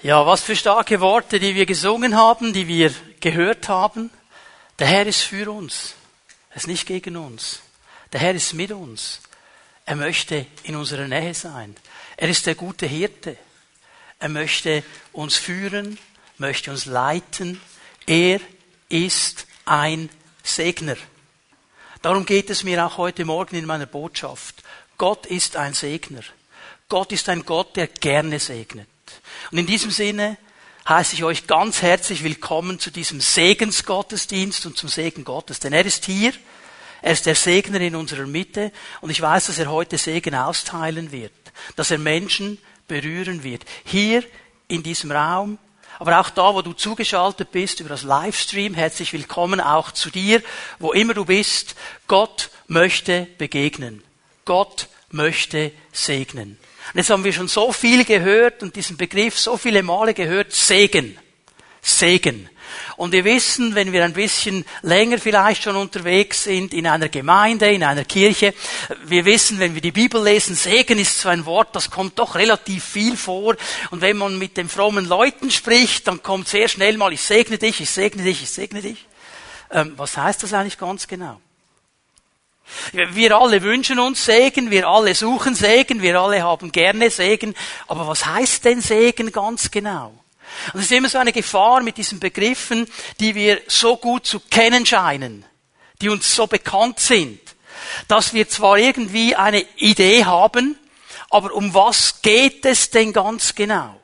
Ja, was für starke Worte, die wir gesungen haben, die wir gehört haben. Der Herr ist für uns. Er ist nicht gegen uns. Der Herr ist mit uns. Er möchte in unserer Nähe sein. Er ist der gute Hirte. Er möchte uns führen, möchte uns leiten. Er ist ein Segner. Darum geht es mir auch heute Morgen in meiner Botschaft. Gott ist ein Segner. Gott ist ein Gott, der gerne segnet. Und in diesem Sinne heiße ich euch ganz herzlich willkommen zu diesem Segensgottesdienst und zum Segen Gottes. Denn er ist hier, er ist der Segner in unserer Mitte und ich weiß, dass er heute Segen austeilen wird, dass er Menschen berühren wird. Hier in diesem Raum, aber auch da, wo du zugeschaltet bist über das Livestream, herzlich willkommen auch zu dir, wo immer du bist. Gott möchte begegnen. Gott möchte segnen. Und jetzt haben wir schon so viel gehört und diesen Begriff so viele Male gehört, Segen. Segen. Und wir wissen, wenn wir ein bisschen länger vielleicht schon unterwegs sind in einer Gemeinde, in einer Kirche, wir wissen, wenn wir die Bibel lesen, Segen ist so ein Wort, das kommt doch relativ viel vor. Und wenn man mit den frommen Leuten spricht, dann kommt sehr schnell mal, ich segne dich, ich segne dich, ich segne dich. Ähm, was heißt das eigentlich ganz genau? Wir alle wünschen uns Segen, wir alle suchen Segen, wir alle haben gerne Segen. Aber was heißt denn Segen ganz genau? Und es ist immer so eine Gefahr mit diesen Begriffen, die wir so gut zu kennen scheinen, die uns so bekannt sind, dass wir zwar irgendwie eine Idee haben, aber um was geht es denn ganz genau?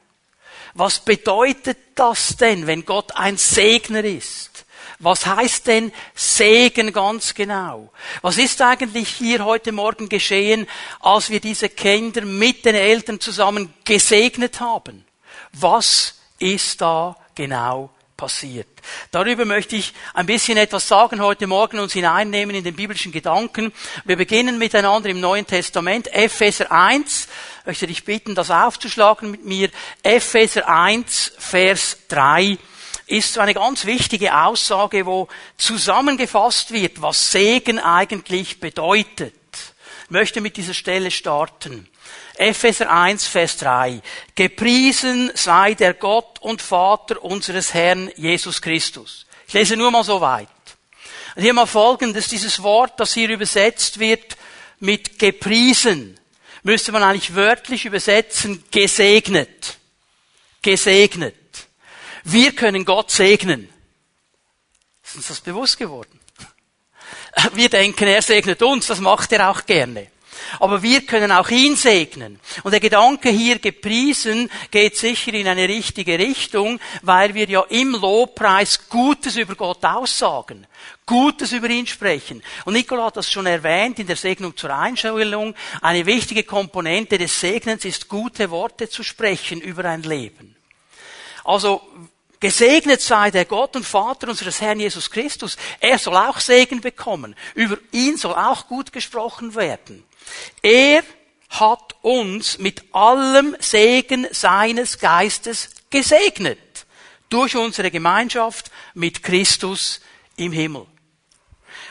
Was bedeutet das denn, wenn Gott ein Segner ist? Was heißt denn Segen ganz genau? Was ist eigentlich hier heute Morgen geschehen, als wir diese Kinder mit den Eltern zusammen gesegnet haben? Was ist da genau passiert? Darüber möchte ich ein bisschen etwas sagen heute Morgen uns hineinnehmen in den biblischen Gedanken. Wir beginnen miteinander im Neuen Testament, Epheser 1. Ich möchte dich bitten, das aufzuschlagen mit mir. Epheser 1, Vers 3 ist so eine ganz wichtige Aussage, wo zusammengefasst wird, was Segen eigentlich bedeutet. Ich möchte mit dieser Stelle starten. Epheser 1, Vers 3. Gepriesen sei der Gott und Vater unseres Herrn Jesus Christus. Ich lese nur mal so weit. Und hier mal folgendes, dieses Wort, das hier übersetzt wird mit gepriesen, müsste man eigentlich wörtlich übersetzen, gesegnet. Gesegnet. Wir können Gott segnen. Ist uns das bewusst geworden? Wir denken, er segnet uns, das macht er auch gerne. Aber wir können auch ihn segnen. Und der Gedanke hier gepriesen geht sicher in eine richtige Richtung, weil wir ja im Lobpreis Gutes über Gott aussagen. Gutes über ihn sprechen. Und Nicola hat das schon erwähnt in der Segnung zur Einstellung. Eine wichtige Komponente des Segnens ist, gute Worte zu sprechen über ein Leben. Also, Gesegnet sei der Gott und Vater unseres Herrn Jesus Christus. Er soll auch Segen bekommen. Über ihn soll auch gut gesprochen werden. Er hat uns mit allem Segen seines Geistes gesegnet. Durch unsere Gemeinschaft mit Christus im Himmel.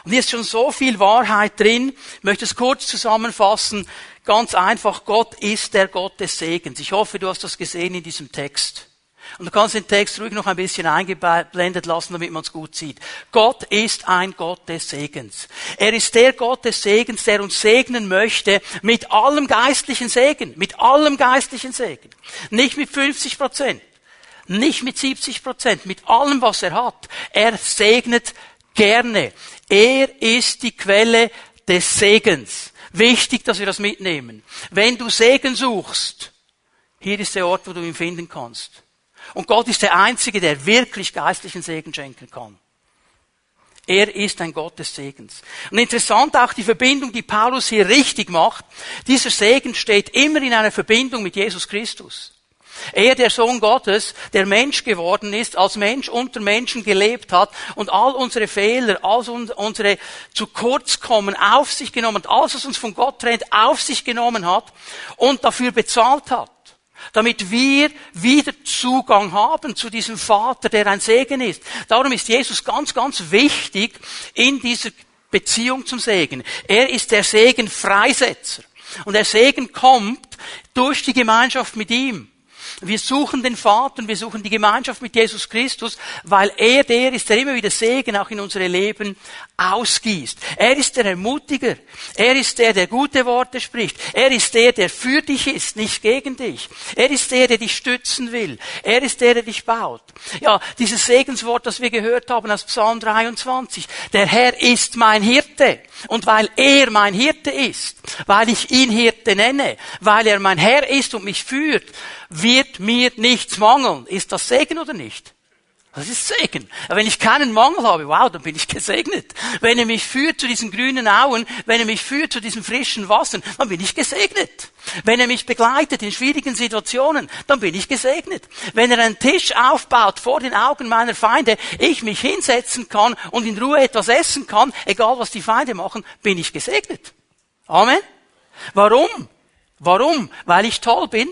Und hier ist schon so viel Wahrheit drin. Ich möchte es kurz zusammenfassen. Ganz einfach, Gott ist der Gott des Segens. Ich hoffe, du hast das gesehen in diesem Text. Und du kannst den Text ruhig noch ein bisschen eingeblendet lassen, damit man es gut sieht. Gott ist ein Gott des Segens. Er ist der Gott des Segens, der uns segnen möchte mit allem geistlichen Segen, mit allem geistlichen Segen. Nicht mit 50 Prozent, nicht mit 70 Prozent, mit allem, was er hat. Er segnet gerne. Er ist die Quelle des Segens. Wichtig, dass wir das mitnehmen. Wenn du Segen suchst, hier ist der Ort, wo du ihn finden kannst. Und Gott ist der Einzige, der wirklich geistlichen Segen schenken kann. Er ist ein Gott des Segens. Und interessant auch die Verbindung, die Paulus hier richtig macht. Dieser Segen steht immer in einer Verbindung mit Jesus Christus. Er, der Sohn Gottes, der Mensch geworden ist, als Mensch unter Menschen gelebt hat und all unsere Fehler, all unsere zu kurz kommen auf sich genommen alles, was uns von Gott trennt, auf sich genommen hat und dafür bezahlt hat damit wir wieder Zugang haben zu diesem Vater, der ein Segen ist. Darum ist Jesus ganz, ganz wichtig in dieser Beziehung zum Segen. Er ist der Segenfreisetzer. Und der Segen kommt durch die Gemeinschaft mit ihm. Wir suchen den Vater und wir suchen die Gemeinschaft mit Jesus Christus, weil er der ist, der immer wieder Segen auch in unsere Leben ausgießt. Er ist der Ermutiger. Er ist der, der gute Worte spricht. Er ist der, der für dich ist, nicht gegen dich. Er ist der, der dich stützen will. Er ist der, der dich baut. Ja, dieses Segenswort, das wir gehört haben aus Psalm 23. Der Herr ist mein Hirte. Und weil er mein Hirte ist, weil ich ihn Hirte nenne, weil er mein Herr ist und mich führt, wird mir nichts mangeln. Ist das Segen oder nicht? Das ist Segen. Wenn ich keinen Mangel habe, wow, dann bin ich gesegnet. Wenn er mich führt zu diesen grünen Auen, wenn er mich führt zu diesen frischen Wassern, dann bin ich gesegnet. Wenn er mich begleitet in schwierigen Situationen, dann bin ich gesegnet. Wenn er einen Tisch aufbaut vor den Augen meiner Feinde, ich mich hinsetzen kann und in Ruhe etwas essen kann, egal was die Feinde machen, bin ich gesegnet. Amen. Warum? Warum? Weil ich toll bin?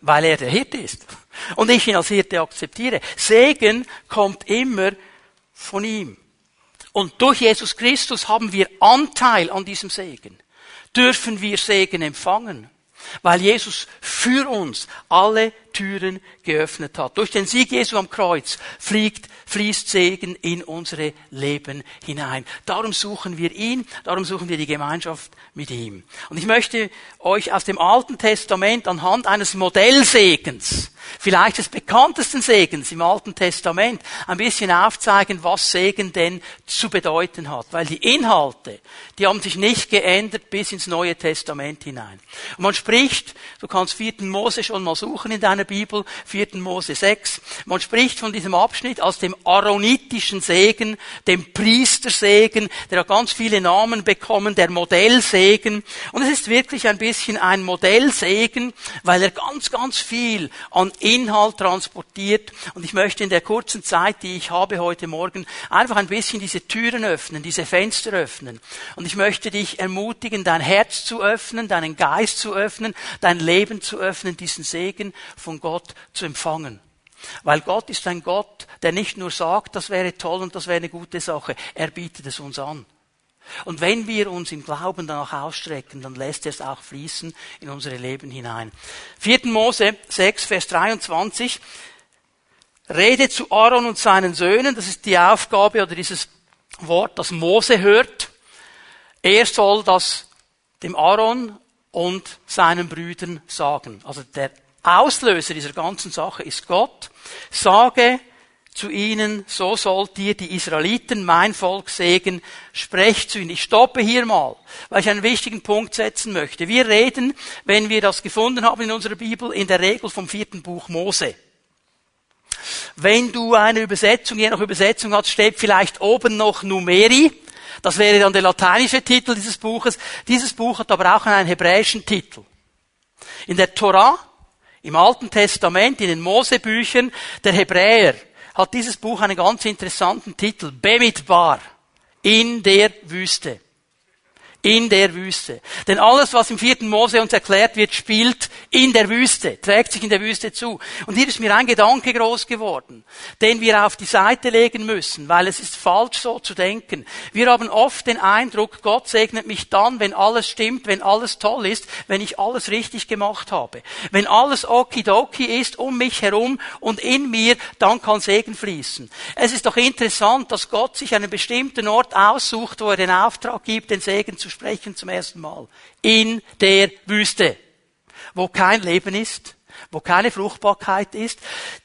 Weil er der Hirte ist. Und ich ihn als Hirte akzeptiere. Segen kommt immer von ihm. Und durch Jesus Christus haben wir Anteil an diesem Segen. Dürfen wir Segen empfangen. Weil Jesus für uns alle Türen geöffnet hat. Durch den Sieg Jesu am Kreuz fliegt, fließt Segen in unsere Leben hinein. Darum suchen wir ihn, darum suchen wir die Gemeinschaft mit ihm. Und ich möchte euch aus dem Alten Testament anhand eines Modellsegens vielleicht des bekanntesten Segens im Alten Testament, ein bisschen aufzeigen, was Segen denn zu bedeuten hat. Weil die Inhalte, die haben sich nicht geändert bis ins Neue Testament hinein. Und man spricht, du kannst 4. Mose schon mal suchen in deiner Bibel, 4. Mose 6, man spricht von diesem Abschnitt als dem aaronitischen Segen, dem Priestersegen, der hat ganz viele Namen bekommen, der Modellsegen. Und es ist wirklich ein bisschen ein Modellsegen, weil er ganz, ganz viel an Inhalt transportiert. Und ich möchte in der kurzen Zeit, die ich habe heute Morgen, einfach ein bisschen diese Türen öffnen, diese Fenster öffnen. Und ich möchte dich ermutigen, dein Herz zu öffnen, deinen Geist zu öffnen, dein Leben zu öffnen, diesen Segen von Gott zu empfangen. Weil Gott ist ein Gott, der nicht nur sagt, das wäre toll und das wäre eine gute Sache, er bietet es uns an. Und wenn wir uns im Glauben danach ausstrecken, dann lässt er es auch fließen in unsere Leben hinein. 4. Mose 6, Vers 23. Rede zu Aaron und seinen Söhnen. Das ist die Aufgabe oder dieses Wort, das Mose hört. Er soll das dem Aaron und seinen Brüdern sagen. Also der Auslöser dieser ganzen Sache ist Gott. Sage zu ihnen, so sollt ihr die Israeliten, mein Volk, sägen, sprecht zu ihnen. Ich stoppe hier mal, weil ich einen wichtigen Punkt setzen möchte. Wir reden, wenn wir das gefunden haben in unserer Bibel, in der Regel vom vierten Buch Mose. Wenn du eine Übersetzung, je nach Übersetzung hast, steht vielleicht oben noch Numeri. Das wäre dann der lateinische Titel dieses Buches. Dieses Buch hat aber auch einen hebräischen Titel. In der Torah, im Alten Testament, in den Mosebüchern der Hebräer, hat dieses Buch einen ganz interessanten Titel. Bemidbar. In der Wüste in der Wüste. Denn alles, was im vierten Mose uns erklärt wird, spielt in der Wüste, trägt sich in der Wüste zu. Und hier ist mir ein Gedanke groß geworden, den wir auf die Seite legen müssen, weil es ist falsch so zu denken. Wir haben oft den Eindruck, Gott segnet mich dann, wenn alles stimmt, wenn alles toll ist, wenn ich alles richtig gemacht habe. Wenn alles okidoki ist um mich herum und in mir, dann kann Segen fließen. Es ist doch interessant, dass Gott sich einen bestimmten Ort aussucht, wo er den Auftrag gibt, den Segen zu sprechen zum ersten Mal. In der Wüste, wo kein Leben ist, wo keine Fruchtbarkeit ist.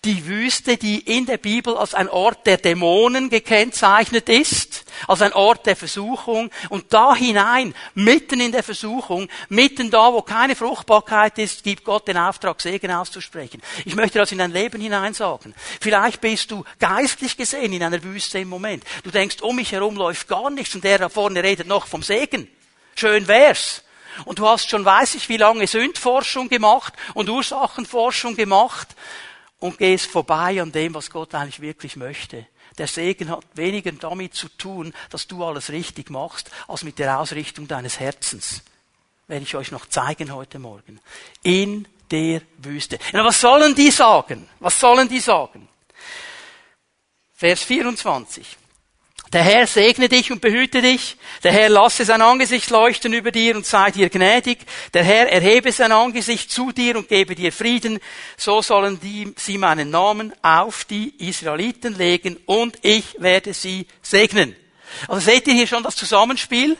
Die Wüste, die in der Bibel als ein Ort der Dämonen gekennzeichnet ist, als ein Ort der Versuchung. Und da hinein, mitten in der Versuchung, mitten da, wo keine Fruchtbarkeit ist, gibt Gott den Auftrag, Segen auszusprechen. Ich möchte das in dein Leben hinein sagen. Vielleicht bist du geistlich gesehen in einer Wüste im Moment. Du denkst, um mich herum läuft gar nichts und der da vorne redet noch vom Segen. Schön wär's. Und du hast schon weiß ich wie lange Sündforschung gemacht und Ursachenforschung gemacht und gehst vorbei an dem, was Gott eigentlich wirklich möchte. Der Segen hat weniger damit zu tun, dass du alles richtig machst, als mit der Ausrichtung deines Herzens. Werde ich euch noch zeigen heute Morgen. In der Wüste. Ja, was sollen die sagen? Was sollen die sagen? Vers 24. Der Herr segne dich und behüte dich. Der Herr lasse sein Angesicht leuchten über dir und sei dir gnädig. Der Herr erhebe sein Angesicht zu dir und gebe dir Frieden. So sollen die, sie meinen Namen auf die Israeliten legen und ich werde sie segnen. Also seht ihr hier schon das Zusammenspiel?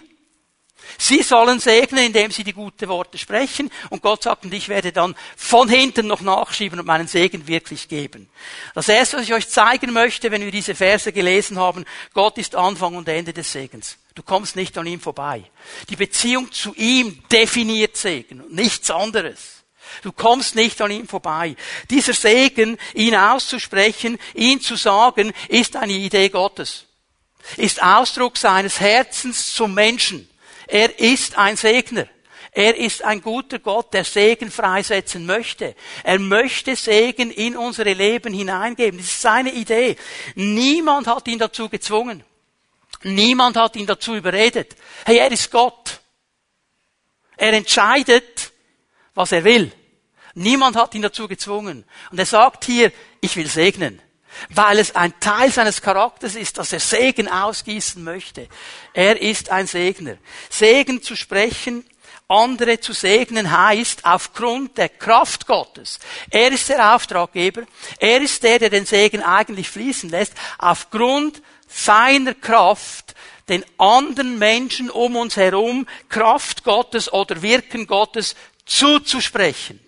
Sie sollen segnen, indem sie die guten Worte sprechen. Und Gott sagt, und ich werde dann von hinten noch nachschieben und meinen Segen wirklich geben. Das erste, was ich euch zeigen möchte, wenn wir diese Verse gelesen haben, Gott ist Anfang und Ende des Segens. Du kommst nicht an ihm vorbei. Die Beziehung zu ihm definiert Segen und nichts anderes. Du kommst nicht an ihm vorbei. Dieser Segen, ihn auszusprechen, ihn zu sagen, ist eine Idee Gottes. Ist Ausdruck seines Herzens zum Menschen. Er ist ein Segner. Er ist ein guter Gott, der Segen freisetzen möchte. Er möchte Segen in unsere Leben hineingeben. Das ist seine Idee. Niemand hat ihn dazu gezwungen. Niemand hat ihn dazu überredet. Hey, er ist Gott. Er entscheidet, was er will. Niemand hat ihn dazu gezwungen. Und er sagt hier, ich will segnen weil es ein Teil seines Charakters ist, dass er Segen ausgießen möchte. Er ist ein Segner. Segen zu sprechen, andere zu segnen heißt aufgrund der Kraft Gottes. Er ist der Auftraggeber. Er ist der, der den Segen eigentlich fließen lässt. Aufgrund seiner Kraft den anderen Menschen um uns herum Kraft Gottes oder Wirken Gottes zuzusprechen.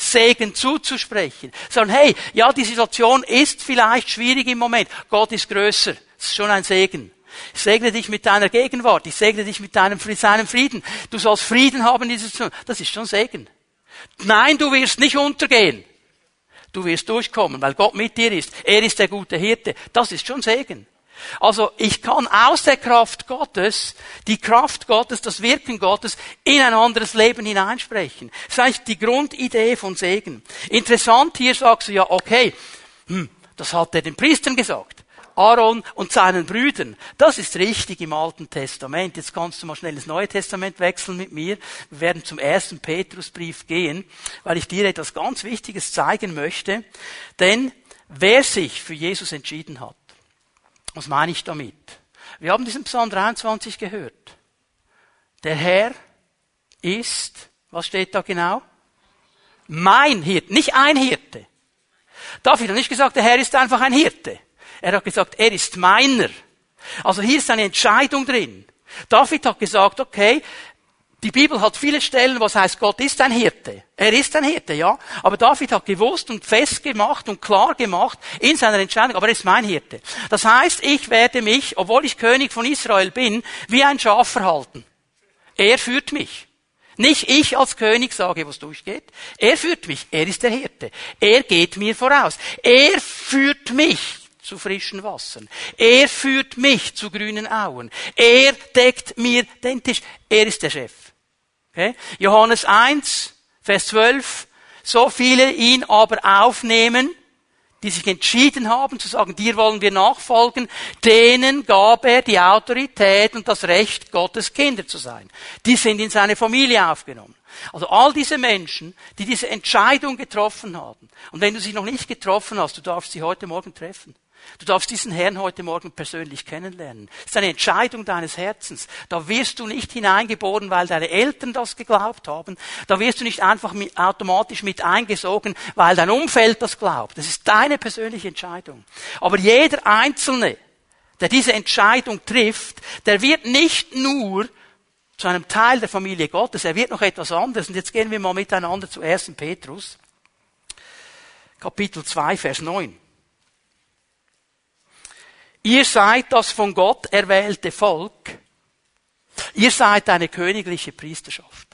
Segen zuzusprechen. Sagen, hey, ja, die Situation ist vielleicht schwierig im Moment. Gott ist größer. Das ist schon ein Segen. Ich segne dich mit deiner Gegenwart. Ich segne dich mit deinem, seinem Frieden. Du sollst Frieden haben in dieser Situation. Das ist schon Segen. Nein, du wirst nicht untergehen. Du wirst durchkommen, weil Gott mit dir ist. Er ist der gute Hirte. Das ist schon Segen. Also ich kann aus der Kraft Gottes, die Kraft Gottes, das Wirken Gottes in ein anderes Leben hineinsprechen. Das ist eigentlich die Grundidee von Segen. Interessant, hier sagst du ja, okay, hm, das hat er den Priestern gesagt. Aaron und seinen Brüdern. Das ist richtig im Alten Testament. Jetzt kannst du mal schnell ins Neue Testament wechseln mit mir. Wir werden zum ersten Petrusbrief gehen, weil ich dir etwas ganz Wichtiges zeigen möchte. Denn wer sich für Jesus entschieden hat, was meine ich damit? Wir haben diesen Psalm 23 gehört. Der Herr ist, was steht da genau? Mein Hirte, nicht ein Hirte. David hat nicht gesagt, der Herr ist einfach ein Hirte. Er hat gesagt, er ist meiner. Also hier ist eine Entscheidung drin. David hat gesagt, okay, die Bibel hat viele Stellen, was heißt, Gott ist ein Hirte. Er ist ein Hirte, ja. Aber David hat gewusst und festgemacht und klar gemacht in seiner Entscheidung, aber er ist mein Hirte. Das heißt, ich werde mich, obwohl ich König von Israel bin, wie ein Schaf verhalten. Er führt mich. Nicht ich als König sage, was durchgeht. Er führt mich. Er ist der Hirte. Er geht mir voraus. Er führt mich zu frischen Wassern. Er führt mich zu grünen Auen. Er deckt mir den Tisch. Er ist der Chef. Okay? Johannes 1, Vers 12. So viele ihn aber aufnehmen, die sich entschieden haben zu sagen, dir wollen wir nachfolgen, denen gab er die Autorität und das Recht, Gottes Kinder zu sein. Die sind in seine Familie aufgenommen. Also all diese Menschen, die diese Entscheidung getroffen haben. Und wenn du sie noch nicht getroffen hast, du darfst sie heute Morgen treffen. Du darfst diesen Herrn heute Morgen persönlich kennenlernen. Das ist eine Entscheidung deines Herzens. Da wirst du nicht hineingeboren, weil deine Eltern das geglaubt haben. Da wirst du nicht einfach mit, automatisch mit eingesogen, weil dein Umfeld das glaubt. Das ist deine persönliche Entscheidung. Aber jeder Einzelne, der diese Entscheidung trifft, der wird nicht nur zu einem Teil der Familie Gottes, er wird noch etwas anderes. Und jetzt gehen wir mal miteinander zu 1. Petrus, Kapitel 2, Vers 9. Ihr seid das von Gott erwählte Volk. Ihr seid eine königliche Priesterschaft.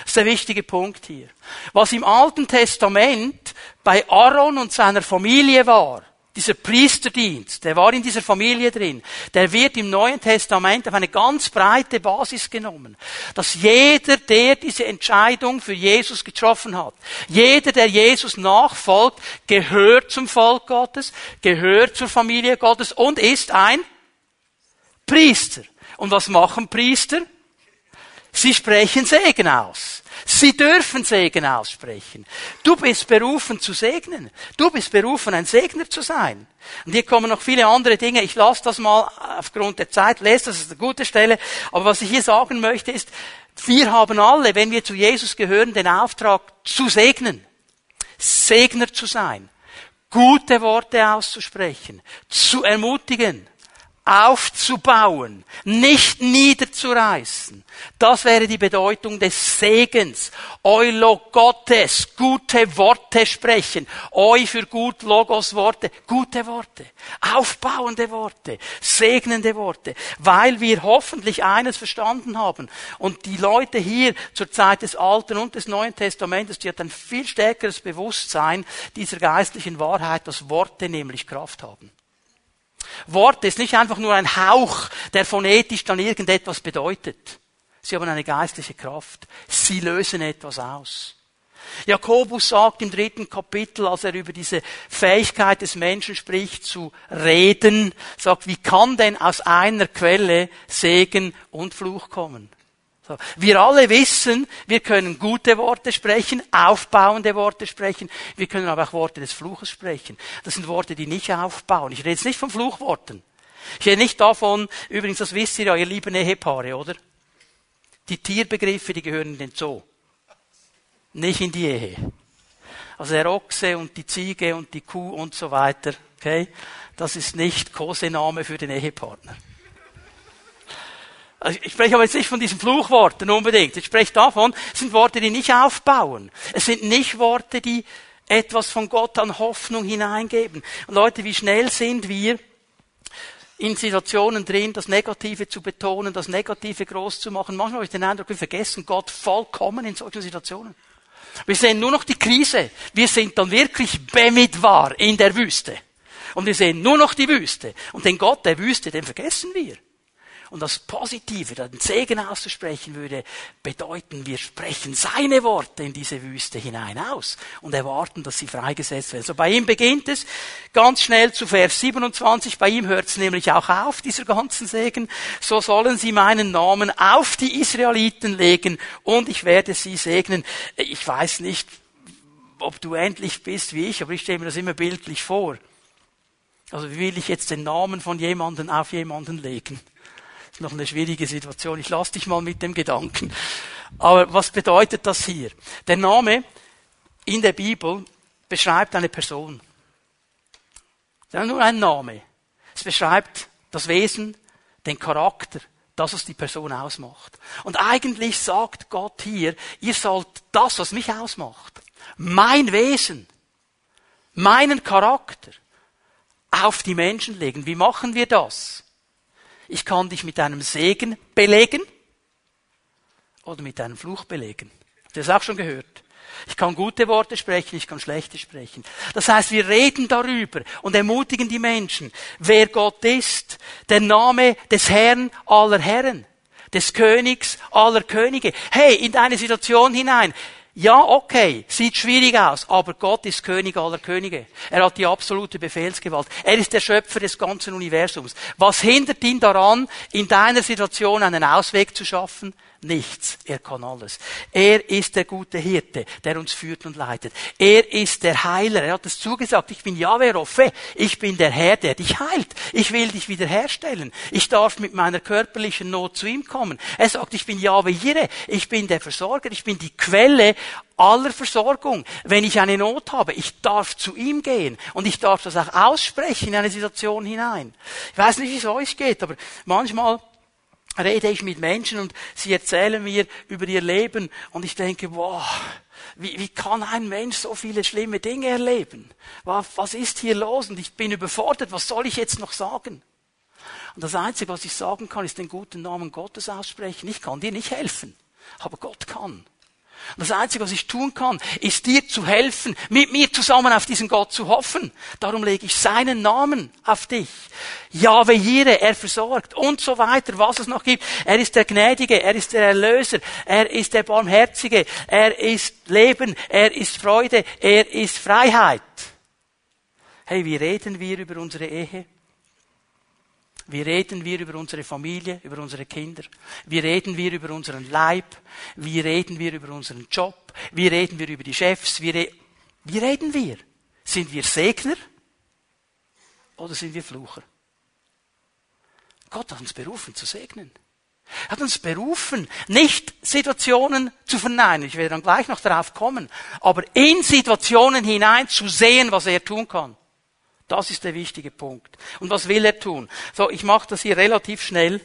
Das ist der wichtige Punkt hier. Was im Alten Testament bei Aaron und seiner Familie war, dieser Priesterdienst, der war in dieser Familie drin, der wird im Neuen Testament auf eine ganz breite Basis genommen. Dass jeder, der diese Entscheidung für Jesus getroffen hat, jeder, der Jesus nachfolgt, gehört zum Volk Gottes, gehört zur Familie Gottes und ist ein Priester. Und was machen Priester? Sie sprechen Segen aus. Sie dürfen Segen aussprechen. Du bist berufen zu segnen. Du bist berufen, ein Segner zu sein. Und hier kommen noch viele andere Dinge. Ich lasse das mal aufgrund der Zeit, lese das ist eine gute Stelle. Aber was ich hier sagen möchte ist, wir haben alle, wenn wir zu Jesus gehören, den Auftrag zu segnen. Segner zu sein. Gute Worte auszusprechen. Zu ermutigen aufzubauen, nicht niederzureißen. Das wäre die Bedeutung des Segens. Eulo Gottes, gute Worte sprechen. Eu für gut, Logos Worte, gute Worte, aufbauende Worte, segnende Worte, weil wir hoffentlich eines verstanden haben. Und die Leute hier zur Zeit des Alten und des Neuen Testamentes, die hat ein viel stärkeres Bewusstsein dieser geistlichen Wahrheit, dass Worte nämlich Kraft haben. Worte ist nicht einfach nur ein Hauch, der phonetisch dann irgendetwas bedeutet. Sie haben eine geistliche Kraft. Sie lösen etwas aus. Jakobus sagt im dritten Kapitel, als er über diese Fähigkeit des Menschen spricht, zu reden, sagt, wie kann denn aus einer Quelle Segen und Fluch kommen? Wir alle wissen, wir können gute Worte sprechen, aufbauende Worte sprechen, wir können aber auch Worte des Fluches sprechen. Das sind Worte, die nicht aufbauen. Ich rede jetzt nicht von Fluchworten. Ich rede nicht davon, übrigens, das wisst ihr ja, ihr lieben Ehepaare, oder? Die Tierbegriffe, die gehören in den Zoo. Nicht in die Ehe. Also der Ochse und die Ziege und die Kuh und so weiter, okay? Das ist nicht Kosename für den Ehepartner. Also ich spreche aber jetzt nicht von diesen Fluchworten unbedingt. Ich spreche davon, es sind Worte, die nicht aufbauen. Es sind nicht Worte, die etwas von Gott an Hoffnung hineingeben. Und Leute, wie schnell sind wir in Situationen drin, das Negative zu betonen, das Negative groß zu machen. Manchmal habe ich den Eindruck, wir vergessen Gott vollkommen in solchen Situationen. Wir sehen nur noch die Krise. Wir sind dann wirklich Bemidwar in der Wüste. Und wir sehen nur noch die Wüste. Und den Gott der Wüste, den vergessen wir. Und das Positive, den Segen auszusprechen würde bedeuten, wir sprechen seine Worte in diese Wüste hinein aus und erwarten, dass sie freigesetzt werden. So bei ihm beginnt es ganz schnell zu Vers 27. Bei ihm hört es nämlich auch auf, dieser ganzen Segen. So sollen sie meinen Namen auf die Israeliten legen und ich werde sie segnen. Ich weiß nicht, ob du endlich bist wie ich, aber ich stelle mir das immer bildlich vor. Also wie will ich jetzt den Namen von jemandem auf jemanden legen? Noch eine schwierige Situation. Ich lasse dich mal mit dem Gedanken. Aber was bedeutet das hier? Der Name in der Bibel beschreibt eine Person. Es ist nur ein Name. Es beschreibt das Wesen, den Charakter, das, was die Person ausmacht. Und eigentlich sagt Gott hier, ihr sollt das, was mich ausmacht, mein Wesen, meinen Charakter, auf die Menschen legen. Wie machen wir das? Ich kann dich mit einem Segen belegen oder mit einem Fluch belegen. Habt ihr das auch schon gehört? Ich kann gute Worte sprechen, ich kann schlechte sprechen. Das heißt, wir reden darüber und ermutigen die Menschen, wer Gott ist, der Name des Herrn aller Herren, des Königs aller Könige. Hey, in deine Situation hinein. Ja, okay, sieht schwierig aus, aber Gott ist König aller Könige. Er hat die absolute Befehlsgewalt. Er ist der Schöpfer des ganzen Universums. Was hindert ihn daran, in deiner Situation einen Ausweg zu schaffen? Nichts. Er kann alles. Er ist der gute Hirte, der uns führt und leitet. Er ist der Heiler. Er hat es zugesagt. Ich bin Yahweh Roffe. Ich bin der Herr, der dich heilt. Ich will dich wiederherstellen. Ich darf mit meiner körperlichen Not zu ihm kommen. Er sagt, ich bin Yahweh Jireh. Ich bin der Versorger. Ich bin die Quelle aller Versorgung. Wenn ich eine Not habe, ich darf zu ihm gehen und ich darf das auch aussprechen in eine Situation hinein. Ich weiß nicht, wie es euch geht, aber manchmal rede ich mit Menschen und sie erzählen mir über ihr Leben und ich denke, wow, wie, wie kann ein Mensch so viele schlimme Dinge erleben? Was, was ist hier los? Und ich bin überfordert, was soll ich jetzt noch sagen? Und das Einzige, was ich sagen kann, ist den guten Namen Gottes aussprechen. Ich kann dir nicht helfen, aber Gott kann. Und das Einzige, was ich tun kann, ist dir zu helfen, mit mir zusammen auf diesen Gott zu hoffen. Darum lege ich seinen Namen auf dich. Jahwe Jire, er versorgt und so weiter, was es noch gibt. Er ist der Gnädige, er ist der Erlöser, er ist der Barmherzige, er ist Leben, er ist Freude, er ist Freiheit. Hey, wie reden wir über unsere Ehe? Wie reden wir über unsere Familie, über unsere Kinder? Wie reden wir über unseren Leib? Wie reden wir über unseren Job? Wie reden wir über die Chefs? Wie, re wie reden wir? Sind wir Segner oder sind wir Flucher? Gott hat uns berufen zu segnen. Er hat uns berufen, nicht Situationen zu verneinen. Ich werde dann gleich noch darauf kommen. Aber in Situationen hinein zu sehen, was er tun kann. Das ist der wichtige Punkt. Und was will er tun? So, ich mache das hier relativ schnell.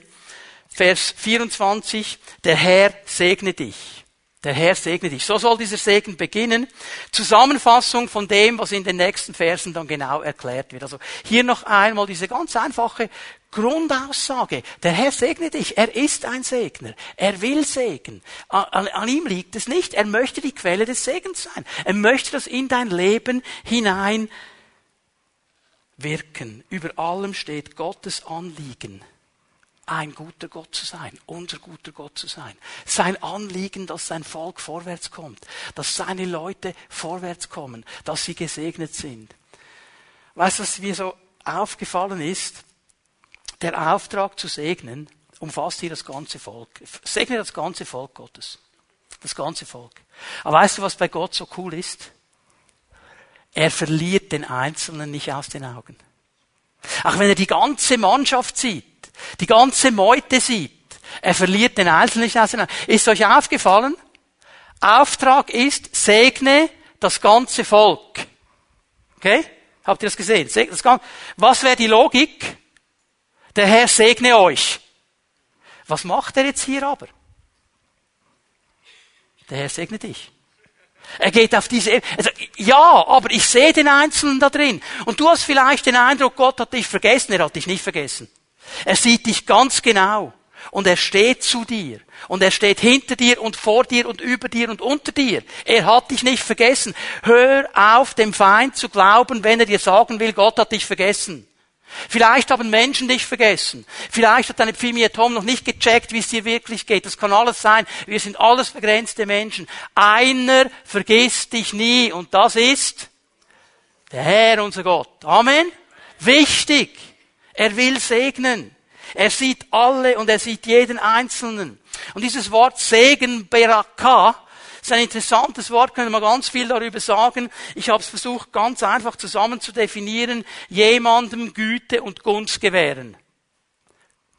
Vers 24. Der Herr segne dich. Der Herr segne dich. So soll dieser Segen beginnen. Zusammenfassung von dem, was in den nächsten Versen dann genau erklärt wird. Also hier noch einmal diese ganz einfache Grundaussage. Der Herr segne dich. Er ist ein Segner. Er will Segen. An, an, an, ihm liegt es nicht. Er möchte die Quelle des Segens sein. Er möchte das in dein Leben hinein wirken. Über allem steht Gottes Anliegen, ein guter Gott zu sein, unser guter Gott zu sein. Sein Anliegen, dass sein Volk vorwärts kommt, dass seine Leute vorwärts kommen, dass sie gesegnet sind. Weißt du, was mir so aufgefallen ist? Der Auftrag zu segnen umfasst hier das ganze Volk. Segne das ganze Volk Gottes. Das ganze Volk. Aber weißt du, was bei Gott so cool ist? Er verliert den Einzelnen nicht aus den Augen. Auch wenn er die ganze Mannschaft sieht, die ganze Meute sieht, er verliert den Einzelnen nicht aus den Augen. Ist euch aufgefallen? Auftrag ist, segne das ganze Volk. Okay? Habt ihr das gesehen? Was wäre die Logik? Der Herr segne euch. Was macht er jetzt hier aber? Der Herr segne dich. Er geht auf diese, also, ja, aber ich sehe den Einzelnen da drin. Und du hast vielleicht den Eindruck, Gott hat dich vergessen. Er hat dich nicht vergessen. Er sieht dich ganz genau. Und er steht zu dir. Und er steht hinter dir und vor dir und über dir und unter dir. Er hat dich nicht vergessen. Hör auf, dem Feind zu glauben, wenn er dir sagen will, Gott hat dich vergessen. Vielleicht haben Menschen dich vergessen. Vielleicht hat deine Pfimi Tom noch nicht gecheckt, wie es dir wirklich geht. Das kann alles sein. Wir sind alles begrenzte Menschen. Einer vergisst dich nie und das ist der Herr, unser Gott. Amen. Wichtig. Er will segnen. Er sieht alle und er sieht jeden Einzelnen. Und dieses Wort Segen, Beraka, das ist ein interessantes Wort, können wir ganz viel darüber sagen. Ich habe es versucht, ganz einfach zusammen zu definieren. Jemandem Güte und Gunst gewähren.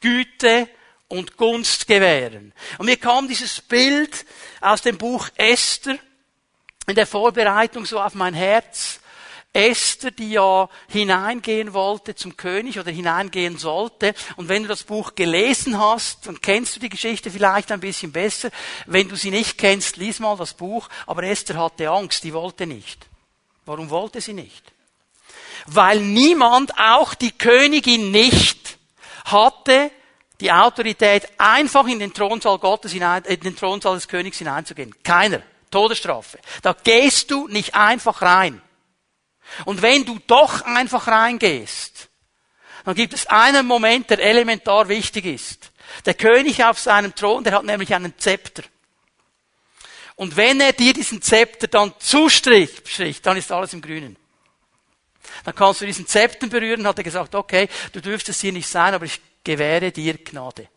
Güte und Gunst gewähren. Und mir kam dieses Bild aus dem Buch Esther in der Vorbereitung so auf mein Herz. Esther, die ja hineingehen wollte zum König oder hineingehen sollte. Und wenn du das Buch gelesen hast, dann kennst du die Geschichte vielleicht ein bisschen besser. Wenn du sie nicht kennst, lies mal das Buch. Aber Esther hatte Angst, die wollte nicht. Warum wollte sie nicht? Weil niemand, auch die Königin nicht, hatte die Autorität, einfach in den Thronsaal Gottes hinein, in den Thronsaal des Königs hineinzugehen. Keiner. Todesstrafe. Da gehst du nicht einfach rein. Und wenn du doch einfach reingehst, dann gibt es einen Moment, der elementar wichtig ist. Der König auf seinem Thron, der hat nämlich einen Zepter. Und wenn er dir diesen Zepter dann zustricht, dann ist alles im Grünen. Dann kannst du diesen Zepter berühren, hat er gesagt, okay, du dürftest hier nicht sein, aber ich gewähre dir Gnade.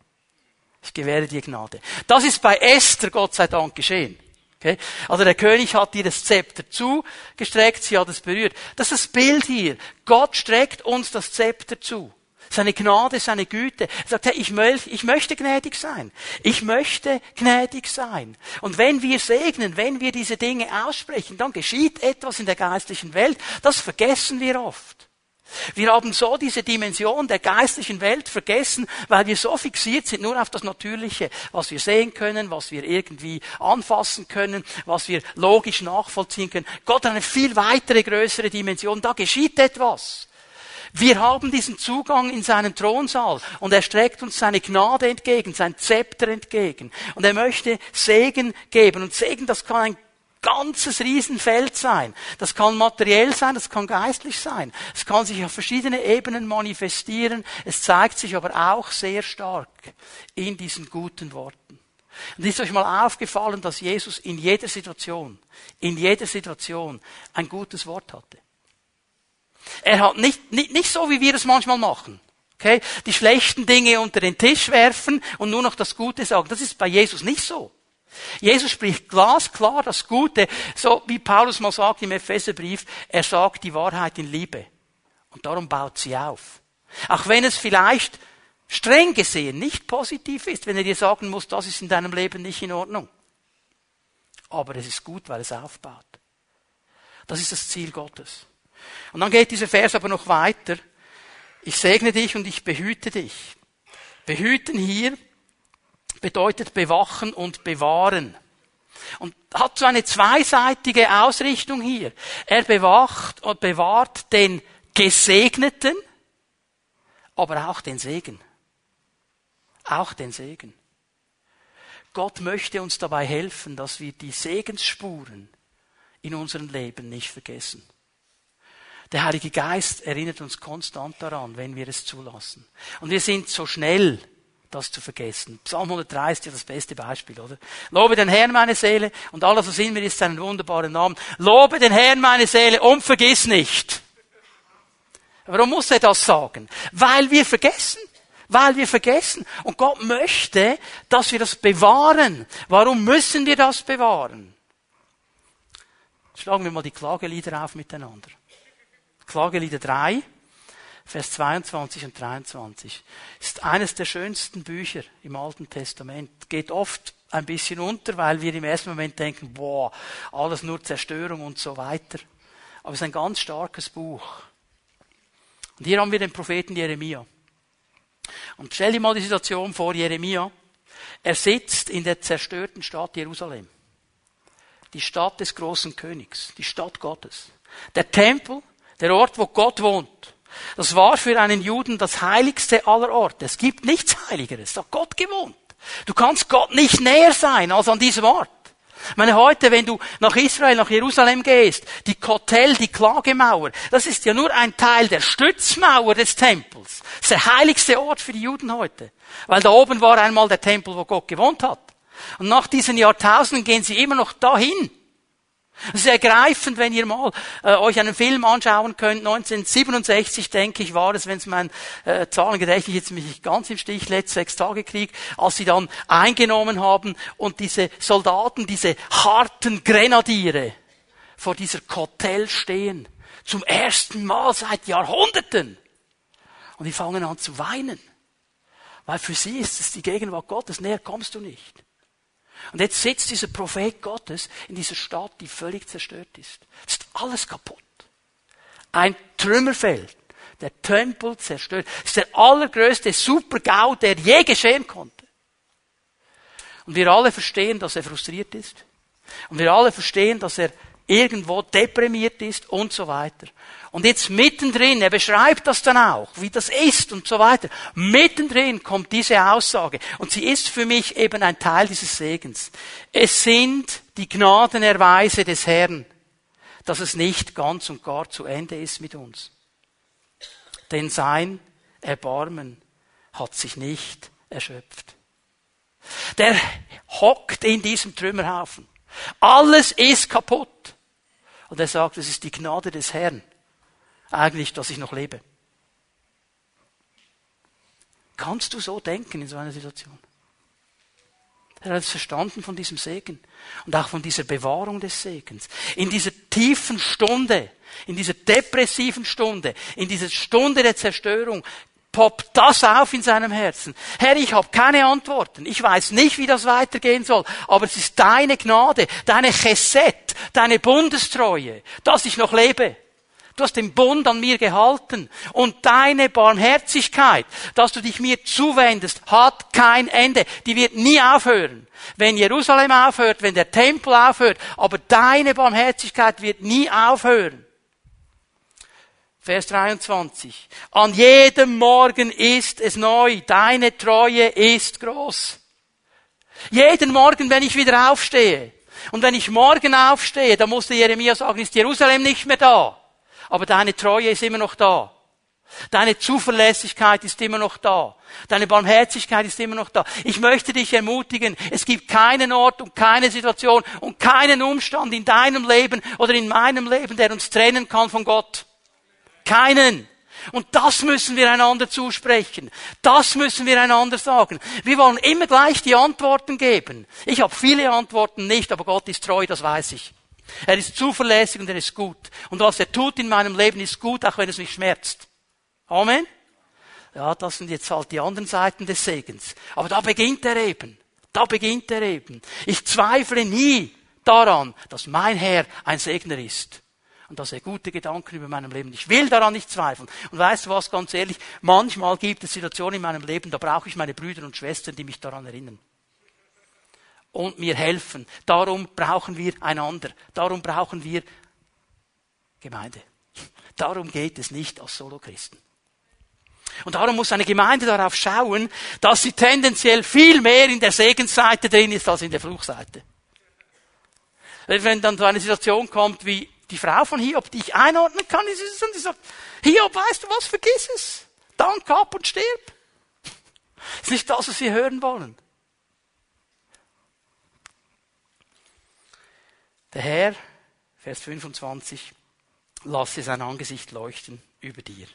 Ich gewähre dir Gnade. Das ist bei Esther Gott sei Dank geschehen. Okay? Also der König hat ihr das Zepter zugestreckt, sie hat es berührt. Das ist das Bild hier. Gott streckt uns das Zepter zu. Seine Gnade, seine Güte. Er sagt, hey, ich, möchte, ich möchte gnädig sein. Ich möchte gnädig sein. Und wenn wir segnen, wenn wir diese Dinge aussprechen, dann geschieht etwas in der geistlichen Welt. Das vergessen wir oft. Wir haben so diese Dimension der geistlichen Welt vergessen, weil wir so fixiert sind nur auf das Natürliche, was wir sehen können, was wir irgendwie anfassen können, was wir logisch nachvollziehen können. Gott hat eine viel weitere, größere Dimension. Da geschieht etwas. Wir haben diesen Zugang in seinen Thronsaal und er streckt uns seine Gnade entgegen, sein Zepter entgegen. Und er möchte Segen geben. Und Segen, das kann ein ganzes Riesenfeld sein. Das kann materiell sein, das kann geistlich sein. Es kann sich auf verschiedene Ebenen manifestieren. Es zeigt sich aber auch sehr stark in diesen guten Worten. Und ist euch mal aufgefallen, dass Jesus in jeder Situation, in jeder Situation ein gutes Wort hatte? Er hat nicht, nicht, nicht so, wie wir es manchmal machen. Okay? Die schlechten Dinge unter den Tisch werfen und nur noch das Gute sagen. Das ist bei Jesus nicht so. Jesus spricht glasklar das Gute, so wie Paulus mal sagt im Epheserbrief, er sagt die Wahrheit in Liebe. Und darum baut sie auf. Auch wenn es vielleicht streng gesehen nicht positiv ist, wenn er dir sagen muss, das ist in deinem Leben nicht in Ordnung. Aber es ist gut, weil es aufbaut. Das ist das Ziel Gottes. Und dann geht dieser Vers aber noch weiter. Ich segne dich und ich behüte dich. Behüten hier bedeutet bewachen und bewahren. Und hat so eine zweiseitige Ausrichtung hier. Er bewacht und bewahrt den Gesegneten, aber auch den Segen. Auch den Segen. Gott möchte uns dabei helfen, dass wir die Segensspuren in unserem Leben nicht vergessen. Der Heilige Geist erinnert uns konstant daran, wenn wir es zulassen. Und wir sind so schnell, das zu vergessen. Psalm 130 ist ja das beste Beispiel, oder? Lobe den Herrn, meine Seele, und alles, was in mir ist, seinen wunderbaren Namen. Lobe den Herrn, meine Seele, und vergiss nicht. Warum muss er das sagen? Weil wir vergessen. Weil wir vergessen. Und Gott möchte, dass wir das bewahren. Warum müssen wir das bewahren? Schlagen wir mal die Klagelieder auf miteinander. Klagelieder 3, Vers 22 und 23. Ist eines der schönsten Bücher im Alten Testament. Geht oft ein bisschen unter, weil wir im ersten Moment denken, boah, alles nur Zerstörung und so weiter. Aber es ist ein ganz starkes Buch. Und hier haben wir den Propheten Jeremia. Und stell dir mal die Situation vor, Jeremia. Er sitzt in der zerstörten Stadt Jerusalem. Die Stadt des großen Königs, die Stadt Gottes. Der Tempel der Ort, wo Gott wohnt. Das war für einen Juden das heiligste aller Orte. Es gibt nichts Heiligeres. Da Gott gewohnt. Du kannst Gott nicht näher sein als an diesem Ort. Ich meine, heute, wenn du nach Israel, nach Jerusalem gehst, die Kotel, die Klagemauer, das ist ja nur ein Teil der Stützmauer des Tempels. Das ist der heiligste Ort für die Juden heute. Weil da oben war einmal der Tempel, wo Gott gewohnt hat. Und nach diesen Jahrtausenden gehen sie immer noch dahin. Es ist ergreifend, wenn ihr mal äh, euch einen Film anschauen könnt. 1967, denke ich, war es, wenn es mein äh, Zahlengedächtnis jetzt mich ganz im Stich lässt, sechs Tage Krieg, als sie dann eingenommen haben und diese Soldaten, diese harten Grenadiere vor dieser Kotel stehen. Zum ersten Mal seit Jahrhunderten. Und die fangen an zu weinen. Weil für sie ist es die Gegenwart Gottes. Näher kommst du nicht. Und jetzt sitzt dieser Prophet Gottes in dieser Stadt, die völlig zerstört ist. Es ist alles kaputt. Ein Trümmerfeld. Der Tempel zerstört. Es ist der allergrößte Super-GAU, der je geschehen konnte. Und wir alle verstehen, dass er frustriert ist. Und wir alle verstehen, dass er irgendwo deprimiert ist und so weiter. Und jetzt mittendrin, er beschreibt das dann auch, wie das ist und so weiter. Mittendrin kommt diese Aussage. Und sie ist für mich eben ein Teil dieses Segens. Es sind die Gnadenerweise des Herrn, dass es nicht ganz und gar zu Ende ist mit uns. Denn sein Erbarmen hat sich nicht erschöpft. Der hockt in diesem Trümmerhaufen. Alles ist kaputt. Und er sagt, es ist die Gnade des Herrn, eigentlich, dass ich noch lebe. Kannst du so denken in so einer Situation? Er hat es verstanden von diesem Segen und auch von dieser Bewahrung des Segens. In dieser tiefen Stunde, in dieser depressiven Stunde, in dieser Stunde der Zerstörung poppt das auf in seinem Herzen. Herr, ich habe keine Antworten. Ich weiß nicht, wie das weitergehen soll. Aber es ist deine Gnade, deine Chesed, deine Bundestreue, dass ich noch lebe. Du hast den Bund an mir gehalten. Und deine Barmherzigkeit, dass du dich mir zuwendest, hat kein Ende. Die wird nie aufhören. Wenn Jerusalem aufhört, wenn der Tempel aufhört, aber deine Barmherzigkeit wird nie aufhören. Vers 23. An jedem Morgen ist es neu. Deine Treue ist groß. Jeden Morgen, wenn ich wieder aufstehe. Und wenn ich morgen aufstehe, dann musste Jeremia sagen, ist Jerusalem nicht mehr da aber deine Treue ist immer noch da. Deine Zuverlässigkeit ist immer noch da. Deine Barmherzigkeit ist immer noch da. Ich möchte dich ermutigen, es gibt keinen Ort und keine Situation und keinen Umstand in deinem Leben oder in meinem Leben, der uns trennen kann von Gott. Keinen. Und das müssen wir einander zusprechen. Das müssen wir einander sagen. Wir wollen immer gleich die Antworten geben. Ich habe viele Antworten nicht, aber Gott ist treu, das weiß ich. Er ist zuverlässig und er ist gut. Und was er tut in meinem Leben ist gut, auch wenn es mich schmerzt. Amen? Ja, das sind jetzt halt die anderen Seiten des Segens. Aber da beginnt er eben. Da beginnt er eben. Ich zweifle nie daran, dass mein Herr ein Segner ist. Und dass er gute Gedanken über meinem Leben. Ich will daran nicht zweifeln. Und weißt du was, ganz ehrlich, manchmal gibt es Situationen in meinem Leben, da brauche ich meine Brüder und Schwestern, die mich daran erinnern. Und mir helfen. Darum brauchen wir einander. Darum brauchen wir Gemeinde. Darum geht es nicht als Solochristen. Und darum muss eine Gemeinde darauf schauen, dass sie tendenziell viel mehr in der Segensseite drin ist als in der Fluchseite. Wenn dann so eine Situation kommt wie die Frau von Hiob, die ich einordnen kann, ist es und die sagt, Hiob, weißt du was, vergiss es. Dank ab und stirb. Das ist nicht das, was wir hören wollen. Der Herr, Vers 25, lasse sein Angesicht leuchten über dir.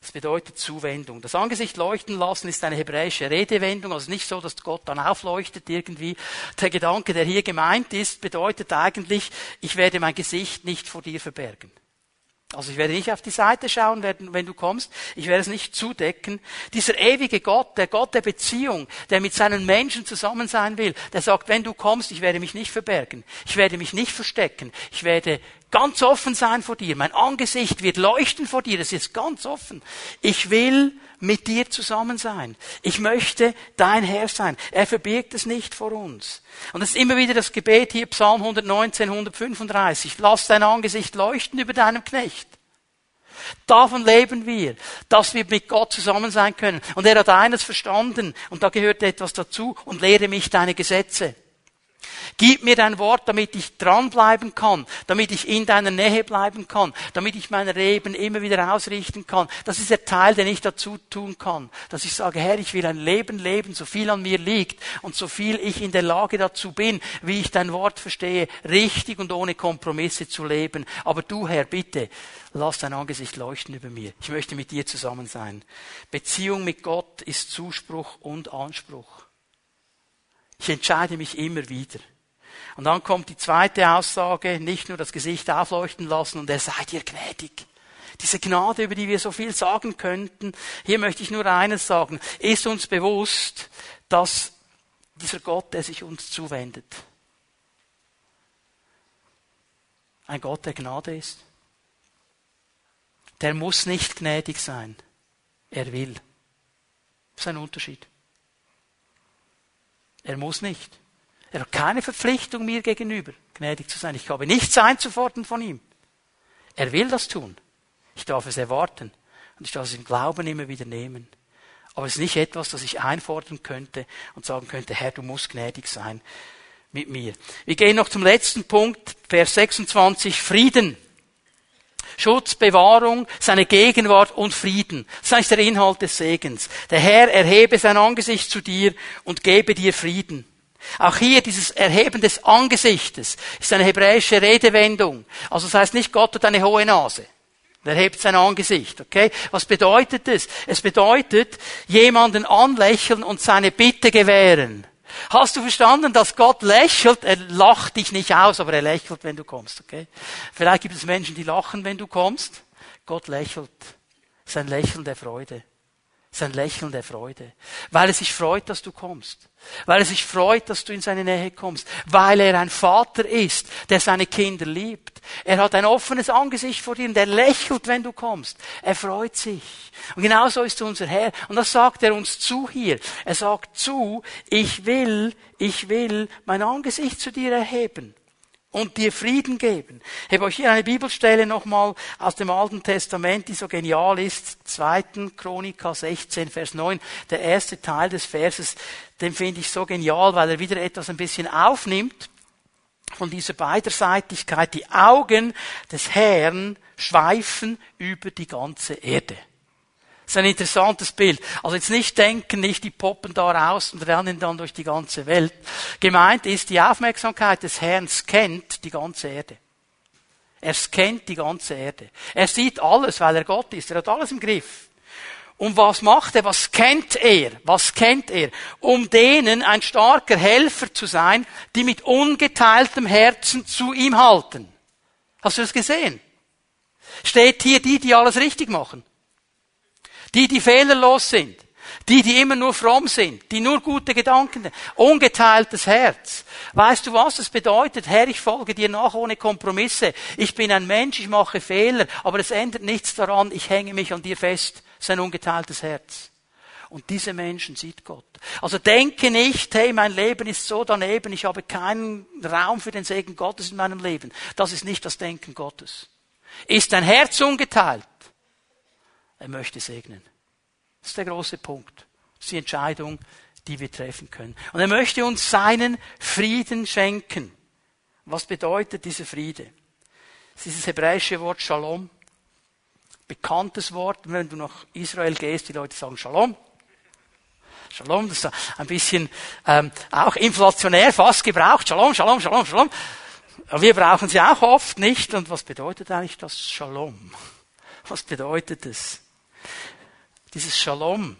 Das bedeutet Zuwendung. Das Angesicht leuchten lassen ist eine hebräische Redewendung, also nicht so, dass Gott dann aufleuchtet irgendwie. Der Gedanke, der hier gemeint ist, bedeutet eigentlich, ich werde mein Gesicht nicht vor dir verbergen. Also ich werde nicht auf die Seite schauen, wenn du kommst. Ich werde es nicht zudecken. Dieser ewige Gott, der Gott der Beziehung, der mit seinen Menschen zusammen sein will, der sagt, wenn du kommst, ich werde mich nicht verbergen. Ich werde mich nicht verstecken. Ich werde ganz offen sein vor dir. Mein Angesicht wird leuchten vor dir. Das ist ganz offen. Ich will mit dir zusammen sein. Ich möchte dein Herr sein. Er verbirgt es nicht vor uns. Und das ist immer wieder das Gebet hier, Psalm 119, 135. Lass dein Angesicht leuchten über deinem Knecht. Davon leben wir, dass wir mit Gott zusammen sein können. Und er hat eines verstanden, und da gehört etwas dazu, und lehre mich deine Gesetze. Gib mir dein Wort, damit ich dranbleiben kann, damit ich in deiner Nähe bleiben kann, damit ich mein Leben immer wieder ausrichten kann. Das ist der Teil, den ich dazu tun kann. Dass ich sage, Herr, ich will ein Leben leben, so viel an mir liegt und so viel ich in der Lage dazu bin, wie ich dein Wort verstehe, richtig und ohne Kompromisse zu leben. Aber du, Herr, bitte, lass dein Angesicht leuchten über mir. Ich möchte mit dir zusammen sein. Beziehung mit Gott ist Zuspruch und Anspruch. Ich entscheide mich immer wieder. Und dann kommt die zweite Aussage, nicht nur das Gesicht aufleuchten lassen und er seid ihr gnädig. Diese Gnade, über die wir so viel sagen könnten, hier möchte ich nur eines sagen, ist uns bewusst, dass dieser Gott, der sich uns zuwendet, ein Gott der Gnade ist. Der muss nicht gnädig sein. Er will. Das ist ein Unterschied. Er muss nicht. Er hat keine Verpflichtung mir gegenüber, gnädig zu sein. Ich habe nichts einzufordern von ihm. Er will das tun. Ich darf es erwarten. Und ich darf es im Glauben immer wieder nehmen. Aber es ist nicht etwas, das ich einfordern könnte und sagen könnte, Herr, du musst gnädig sein mit mir. Wir gehen noch zum letzten Punkt, Vers 26, Frieden. Schutz, Bewahrung, seine Gegenwart und Frieden. Das ist der Inhalt des Segens. Der Herr erhebe sein Angesicht zu dir und gebe dir Frieden. Auch hier dieses Erheben des Angesichtes ist eine hebräische Redewendung. Also das heißt nicht, Gott hat eine hohe Nase. Er hebt sein Angesicht, okay? Was bedeutet es? Es bedeutet, jemanden anlächeln und seine Bitte gewähren. Hast du verstanden, dass Gott lächelt? Er lacht dich nicht aus, aber er lächelt, wenn du kommst, okay? Vielleicht gibt es Menschen, die lachen, wenn du kommst. Gott lächelt. Sein Lächeln der Freude. Sein Lächeln der Freude. Weil er sich freut, dass du kommst. Weil er sich freut, dass du in seine Nähe kommst. Weil er ein Vater ist, der seine Kinder liebt. Er hat ein offenes Angesicht vor dir und er lächelt, wenn du kommst. Er freut sich. Und genauso ist unser Herr. Und das sagt er uns zu hier. Er sagt zu, ich will, ich will mein Angesicht zu dir erheben und dir Frieden geben. Ich habe euch hier eine Bibelstelle nochmal aus dem Alten Testament, die so genial ist. 2. Chronika 16, Vers 9. Der erste Teil des Verses, den finde ich so genial, weil er wieder etwas ein bisschen aufnimmt von dieser Beiderseitigkeit. Die Augen des Herrn schweifen über die ganze Erde. Das ist ein interessantes Bild. Also jetzt nicht denken, nicht die poppen da raus und rennen dann durch die ganze Welt. Gemeint ist, die Aufmerksamkeit des Herrn kennt die ganze Erde. Er scannt die ganze Erde. Er sieht alles, weil er Gott ist. Er hat alles im Griff. Und was macht er? Was kennt er? Was kennt er? Um denen ein starker Helfer zu sein, die mit ungeteiltem Herzen zu ihm halten. Hast du das gesehen? Steht hier die, die alles richtig machen. Die, die fehlerlos sind. Die, die immer nur fromm sind, die nur gute Gedanken. Ungeteiltes Herz. Weißt du, was es bedeutet? Herr, ich folge dir nach ohne Kompromisse. Ich bin ein Mensch, ich mache Fehler, aber es ändert nichts daran, ich hänge mich an dir fest sein ungeteiltes Herz. Und diese Menschen sieht Gott. Also denke nicht, hey, mein Leben ist so daneben, ich habe keinen Raum für den Segen Gottes in meinem Leben. Das ist nicht das Denken Gottes. Ist dein Herz ungeteilt? Er möchte segnen. Das ist der große Punkt. Das ist die Entscheidung, die wir treffen können. Und er möchte uns seinen Frieden schenken. Was bedeutet dieser Friede? Das ist das hebräische Wort Shalom bekanntes Wort. Wenn du nach Israel gehst, die Leute sagen Shalom. Shalom, das ist ein bisschen ähm, auch inflationär fast gebraucht. Shalom, Shalom, Shalom, Shalom. Wir brauchen sie auch oft nicht. Und was bedeutet eigentlich das Shalom? Was bedeutet es? Dieses Shalom,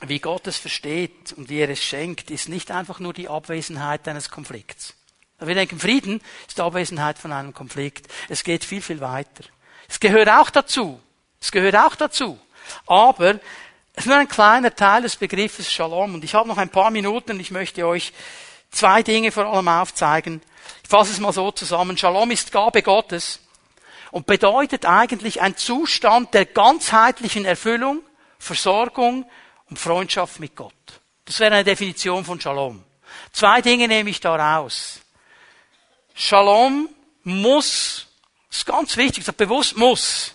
wie Gott es versteht und wie er es schenkt, ist nicht einfach nur die Abwesenheit eines Konflikts. Wir denken, Frieden ist die Abwesenheit von einem Konflikt. Es geht viel, viel weiter. Es gehört auch dazu. Es gehört auch dazu. Aber es ist nur ein kleiner Teil des Begriffes Shalom. Und ich habe noch ein paar Minuten und ich möchte euch zwei Dinge vor allem aufzeigen. Ich fasse es mal so zusammen. Shalom ist Gabe Gottes und bedeutet eigentlich ein Zustand der ganzheitlichen Erfüllung, Versorgung und Freundschaft mit Gott. Das wäre eine Definition von Shalom. Zwei Dinge nehme ich da raus. Shalom muss das ist ganz wichtig, ich sage bewusst muss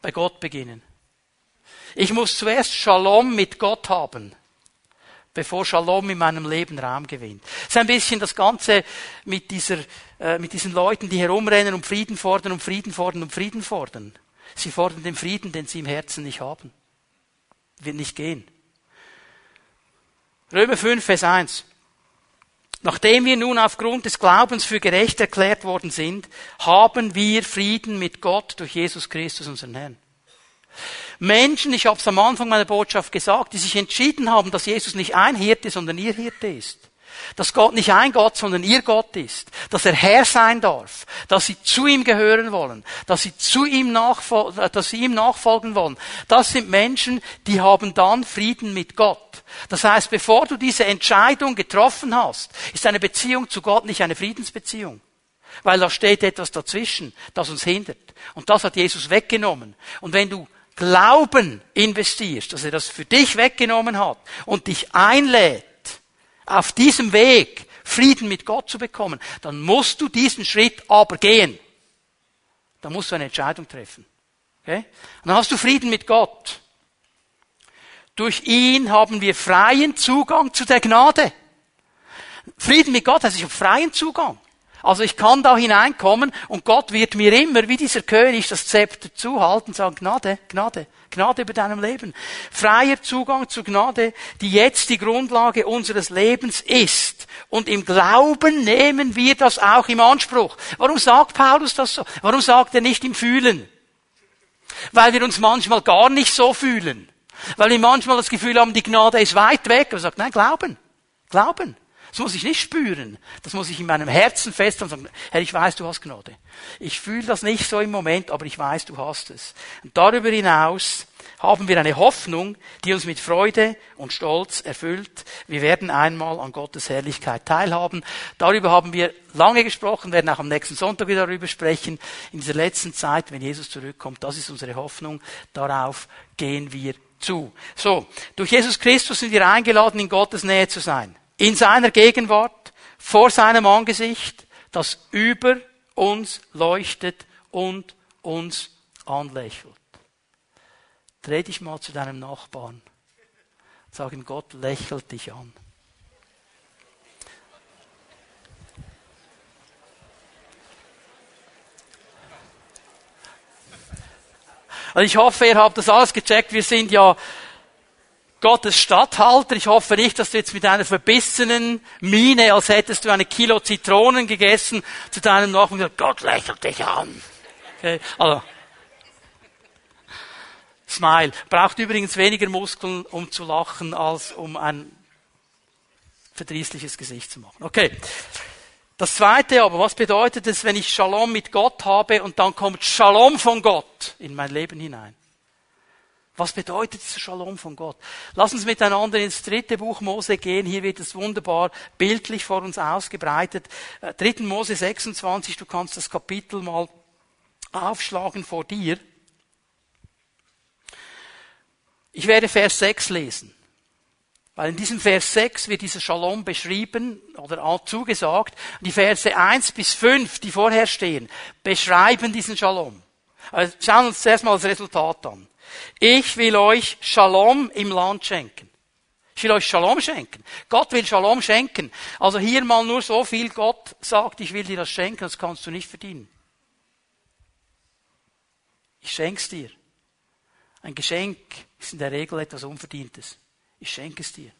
bei Gott beginnen. Ich muss zuerst Shalom mit Gott haben, bevor Shalom in meinem Leben Raum gewinnt. Das ist ein bisschen das Ganze mit dieser, äh, mit diesen Leuten, die herumrennen und Frieden fordern und Frieden fordern und Frieden fordern. Sie fordern den Frieden, den sie im Herzen nicht haben. Wird nicht gehen. Römer 5, Vers 1. Nachdem wir nun aufgrund des Glaubens für gerecht erklärt worden sind, haben wir Frieden mit Gott durch Jesus Christus, unseren Herrn. Menschen, ich habe es am Anfang meiner Botschaft gesagt, die sich entschieden haben, dass Jesus nicht ein Hirte, sondern ihr Hirte ist. Dass Gott nicht ein Gott, sondern ihr Gott ist. Dass er Herr sein darf. Dass sie zu ihm gehören wollen. Dass sie zu ihm nachfolgen, dass sie ihm nachfolgen wollen. Das sind Menschen, die haben dann Frieden mit Gott. Das heißt, bevor du diese Entscheidung getroffen hast, ist eine Beziehung zu Gott nicht eine Friedensbeziehung. Weil da steht etwas dazwischen, das uns hindert. Und das hat Jesus weggenommen. Und wenn du Glauben investierst, dass er das für dich weggenommen hat und dich einlädt, auf diesem Weg Frieden mit Gott zu bekommen, dann musst du diesen Schritt aber gehen. Dann musst du eine Entscheidung treffen. Okay? Und dann hast du Frieden mit Gott. Durch ihn haben wir freien Zugang zu der Gnade. Frieden mit Gott heißt, ich habe freien Zugang. Also ich kann da hineinkommen und Gott wird mir immer, wie dieser König, das Zepter zuhalten und sagen, Gnade, Gnade, Gnade über deinem Leben. Freier Zugang zur Gnade, die jetzt die Grundlage unseres Lebens ist. Und im Glauben nehmen wir das auch im Anspruch. Warum sagt Paulus das so? Warum sagt er nicht im Fühlen? Weil wir uns manchmal gar nicht so fühlen. Weil wir manchmal das Gefühl haben, die Gnade ist weit weg. Und sagt, nein, glauben. Glauben. Das muss ich nicht spüren. Das muss ich in meinem Herzen fest und sagen, Herr, ich weiß, du hast Gnade. Ich fühle das nicht so im Moment, aber ich weiß, du hast es. Und darüber hinaus haben wir eine Hoffnung, die uns mit Freude und Stolz erfüllt. Wir werden einmal an Gottes Herrlichkeit teilhaben. Darüber haben wir lange gesprochen, werden auch am nächsten Sonntag wieder darüber sprechen. In dieser letzten Zeit, wenn Jesus zurückkommt, das ist unsere Hoffnung. Darauf gehen wir zu. So, durch Jesus Christus sind wir eingeladen, in Gottes Nähe zu sein. In seiner Gegenwart, vor seinem Angesicht, das über uns leuchtet und uns anlächelt. Dreh dich mal zu deinem Nachbarn. Sag ihm, Gott lächelt dich an. Also ich hoffe, ihr habt das alles gecheckt. Wir sind ja Gottes Statthalter. Ich hoffe nicht, dass du jetzt mit einer verbissenen Miene, als hättest du eine Kilo Zitronen gegessen, zu deinem Nachbarn gesagt, Gott lächelt dich an. Okay, also. Smile. Braucht übrigens weniger Muskeln, um zu lachen, als um ein verdrießliches Gesicht zu machen. Okay. Das zweite aber, was bedeutet es, wenn ich Shalom mit Gott habe und dann kommt Shalom von Gott in mein Leben hinein? Was bedeutet dieser Shalom von Gott? Lass uns miteinander ins dritte Buch Mose gehen. Hier wird es wunderbar bildlich vor uns ausgebreitet. Äh, dritten Mose 26, du kannst das Kapitel mal aufschlagen vor dir. Ich werde Vers 6 lesen. Weil in diesem Vers 6 wird dieser Shalom beschrieben oder zugesagt. Die Verse 1 bis 5, die vorher stehen, beschreiben diesen Shalom. Also schauen wir uns zuerst mal das Resultat an. Ich will euch Shalom im Land schenken. Ich will euch Shalom schenken. Gott will Shalom schenken. Also hier mal nur so viel Gott sagt, ich will dir das schenken, das kannst du nicht verdienen. Ich schenk's dir. Ein Geschenk ist in der Regel etwas Unverdientes. Ich schenke es dir.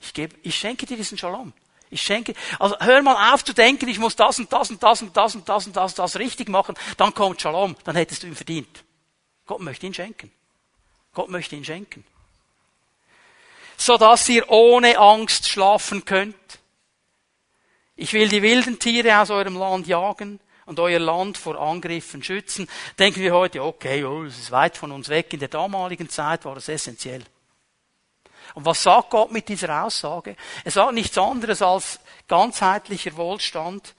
Ich, gebe, ich schenke dir diesen Shalom. Ich schenke, also hör mal auf zu denken, ich muss das und das und das und das und das und das, und das richtig machen, dann kommt Shalom, dann hättest du ihn verdient. Gott möchte ihn schenken. Gott möchte ihn schenken. So dass ihr ohne Angst schlafen könnt. Ich will die wilden Tiere aus eurem Land jagen und euer Land vor Angriffen schützen. Denken wir heute, okay, oh, das ist weit von uns weg. In der damaligen Zeit war das essentiell. Und was sagt Gott mit dieser Aussage? Er sagt nichts anderes als ganzheitlicher Wohlstand,